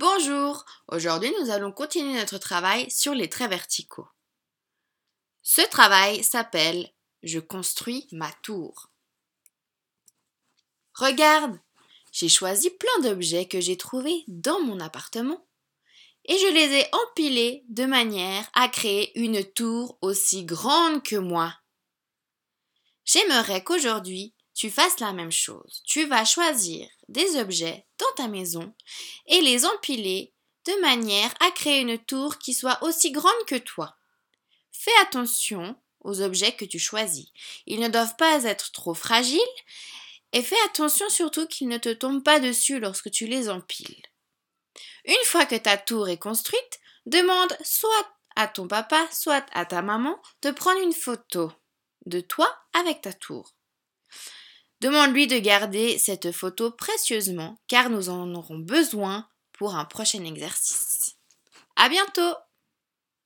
Bonjour, aujourd'hui nous allons continuer notre travail sur les traits verticaux. Ce travail s'appelle Je construis ma tour. Regarde, j'ai choisi plein d'objets que j'ai trouvés dans mon appartement et je les ai empilés de manière à créer une tour aussi grande que moi. J'aimerais qu'aujourd'hui tu fasses la même chose. Tu vas choisir des objets dans ta maison et les empiler de manière à créer une tour qui soit aussi grande que toi. Fais attention aux objets que tu choisis. Ils ne doivent pas être trop fragiles et fais attention surtout qu'ils ne te tombent pas dessus lorsque tu les empiles. Une fois que ta tour est construite, demande soit à ton papa, soit à ta maman de prendre une photo de toi avec ta tour. Demande-lui de garder cette photo précieusement car nous en aurons besoin pour un prochain exercice. À bientôt!